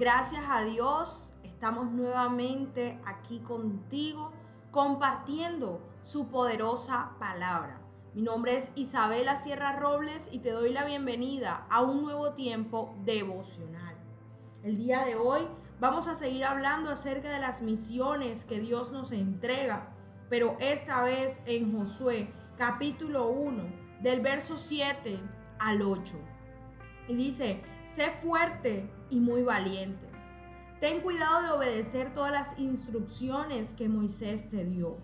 Gracias a Dios estamos nuevamente aquí contigo compartiendo su poderosa palabra. Mi nombre es Isabela Sierra Robles y te doy la bienvenida a un nuevo tiempo devocional. El día de hoy vamos a seguir hablando acerca de las misiones que Dios nos entrega, pero esta vez en Josué capítulo 1 del verso 7 al 8. Y dice, sé fuerte y muy valiente. Ten cuidado de obedecer todas las instrucciones que Moisés te dio.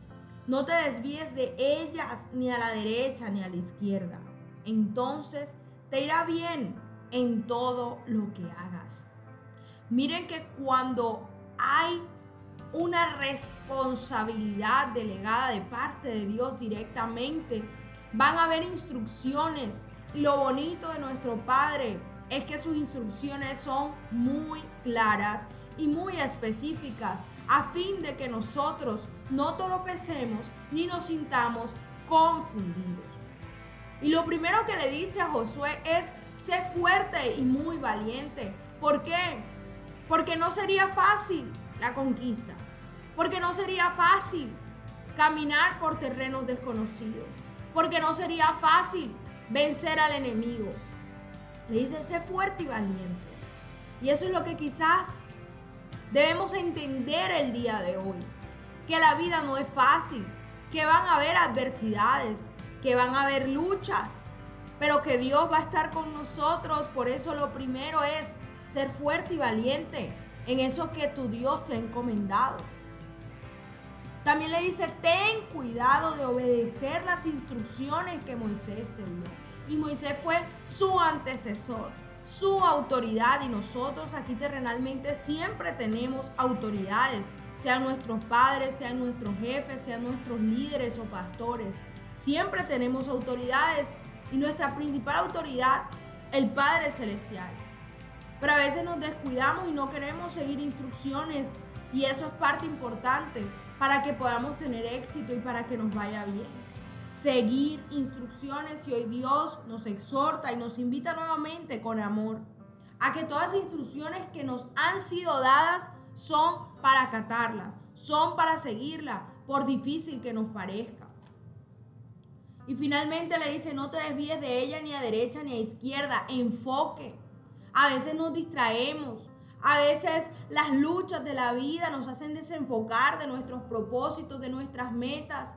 No te desvíes de ellas ni a la derecha ni a la izquierda. Entonces te irá bien en todo lo que hagas. Miren que cuando hay una responsabilidad delegada de parte de Dios directamente, van a haber instrucciones lo bonito de nuestro Padre es que sus instrucciones son muy claras y muy específicas a fin de que nosotros no tropecemos ni nos sintamos confundidos. Y lo primero que le dice a Josué es, sé fuerte y muy valiente. ¿Por qué? Porque no sería fácil la conquista. Porque no sería fácil caminar por terrenos desconocidos. Porque no sería fácil vencer al enemigo. Le dice, sé fuerte y valiente. Y eso es lo que quizás debemos entender el día de hoy. Que la vida no es fácil, que van a haber adversidades, que van a haber luchas, pero que Dios va a estar con nosotros. Por eso lo primero es ser fuerte y valiente en eso que tu Dios te ha encomendado. También le dice, ten cuidado de obedecer las instrucciones que Moisés te dio. Y Moisés fue su antecesor, su autoridad. Y nosotros aquí terrenalmente siempre tenemos autoridades, sean nuestros padres, sean nuestros jefes, sean nuestros líderes o pastores. Siempre tenemos autoridades y nuestra principal autoridad, el Padre Celestial. Pero a veces nos descuidamos y no queremos seguir instrucciones y eso es parte importante para que podamos tener éxito y para que nos vaya bien. Seguir instrucciones y hoy Dios nos exhorta y nos invita nuevamente con amor a que todas las instrucciones que nos han sido dadas son para acatarlas, son para seguirlas, por difícil que nos parezca. Y finalmente le dice, no te desvíes de ella ni a derecha ni a izquierda, enfoque. A veces nos distraemos, a veces las luchas de la vida nos hacen desenfocar de nuestros propósitos, de nuestras metas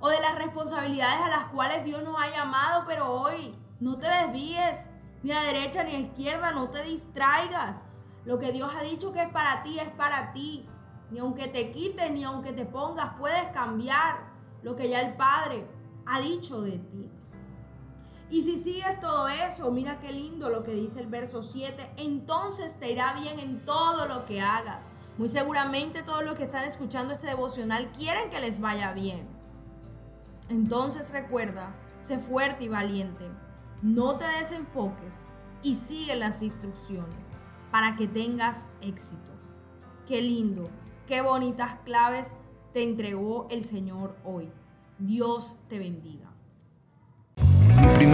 o de las responsabilidades a las cuales Dios nos ha llamado, pero hoy no te desvíes ni a derecha ni a izquierda, no te distraigas. Lo que Dios ha dicho que es para ti es para ti. Ni aunque te quites, ni aunque te pongas, puedes cambiar lo que ya el Padre ha dicho de ti. Y si sigues todo eso, mira qué lindo lo que dice el verso 7, entonces te irá bien en todo lo que hagas. Muy seguramente todos los que están escuchando este devocional quieren que les vaya bien. Entonces recuerda, sé fuerte y valiente. No te desenfoques y sigue las instrucciones para que tengas éxito. Qué lindo, qué bonitas claves te entregó el Señor hoy. Dios te bendiga